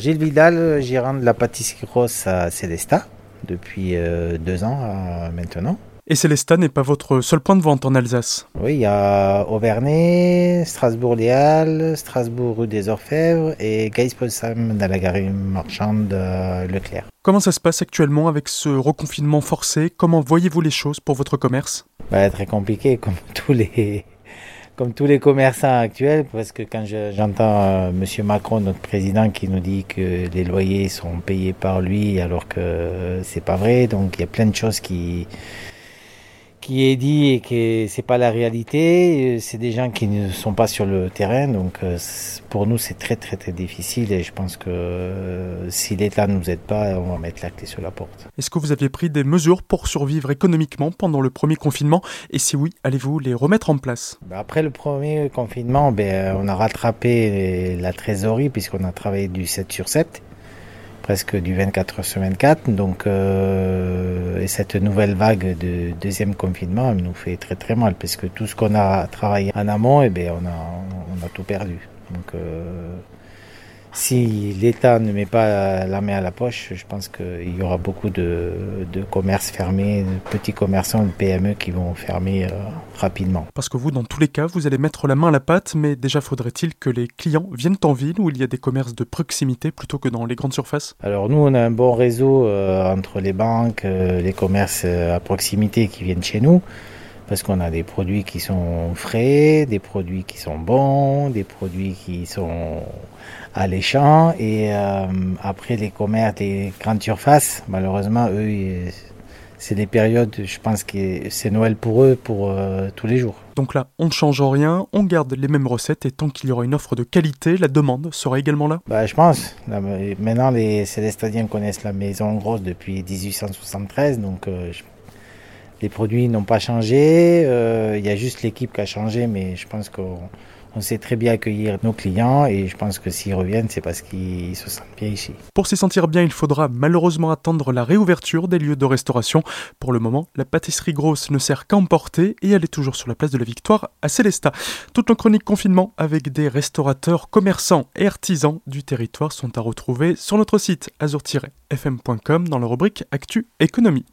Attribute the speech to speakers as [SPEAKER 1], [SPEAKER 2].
[SPEAKER 1] Gilles Vidal, gérant de la pâtisserie grosse à Célesta depuis euh, deux ans euh, maintenant.
[SPEAKER 2] Et Célesta n'est pas votre seul point de vente en Alsace
[SPEAKER 1] Oui, il y a Auvernay, Strasbourg-Léal, Strasbourg rue des Orfèvres et Gaïs-Potsdam dans la gare marchande de Leclerc.
[SPEAKER 2] Comment ça se passe actuellement avec ce reconfinement forcé? Comment voyez-vous les choses pour votre commerce?
[SPEAKER 1] Bah, Très compliqué, comme tous les, comme tous les commerçants actuels, parce que quand j'entends euh, Monsieur Macron, notre président, qui nous dit que les loyers sont payés par lui, alors que c'est pas vrai, donc il y a plein de choses qui qui est dit et que c'est pas la réalité. Euh, c'est des gens qui ne sont pas sur le terrain, donc euh, pour nous c'est très très très difficile et je pense que euh, si l'État ne nous aide pas, on va mettre la clé sur la porte.
[SPEAKER 2] Est-ce que vous aviez pris des mesures pour survivre économiquement pendant le premier confinement? Et si oui, allez-vous les remettre en place?
[SPEAKER 1] Ben, Après le premier confinement, ben, on a rattrapé la trésorerie puisqu'on a travaillé du 7 sur 7 presque du 24 sur 24. Donc, euh, et cette nouvelle vague de deuxième confinement nous fait très très mal parce que tout ce qu'on a travaillé en amont, eh bien, on a, on a tout perdu. Donc, euh, si l'État ne met pas la main à la poche, je pense qu'il y aura beaucoup de, commerces fermés, de petits commerçants, de PME qui vont fermer euh, rapidement.
[SPEAKER 2] Parce que vous, dans tous les cas, vous allez mettre la main à la pâte, mais déjà faudrait-il que les clients viennent en ville où il y a des commerces de proximité plutôt que dans les grandes surfaces?
[SPEAKER 1] Alors nous, on a un bon réseau euh, entre les banques, euh, les commerces à proximité qui viennent chez nous parce qu'on a des produits qui sont frais, des produits qui sont bons, des produits qui sont alléchants. Et euh, après les commerces, les grandes surfaces, malheureusement, eux, c'est des périodes, je pense que c'est Noël pour eux, pour euh, tous les jours.
[SPEAKER 2] Donc là, on ne change rien, on garde les mêmes recettes et tant qu'il y aura une offre de qualité, la demande sera également là
[SPEAKER 1] bah, Je pense. maintenant, les Célestadiens connaissent la maison grosse depuis 1873, donc euh, les produits n'ont pas changé. Euh, il y a juste l'équipe qui a changé, mais je pense qu'on on sait très bien accueillir nos clients et je pense que s'ils reviennent, c'est parce qu'ils se sentent bien ici.
[SPEAKER 2] Pour s'y sentir bien, il faudra malheureusement attendre la réouverture des lieux de restauration. Pour le moment, la pâtisserie grosse ne sert qu'à emporter et elle est toujours sur la place de la Victoire à Célestat. Toutes nos chroniques confinement avec des restaurateurs, commerçants et artisans du territoire sont à retrouver sur notre site azur-fm.com dans la rubrique Actu Économie.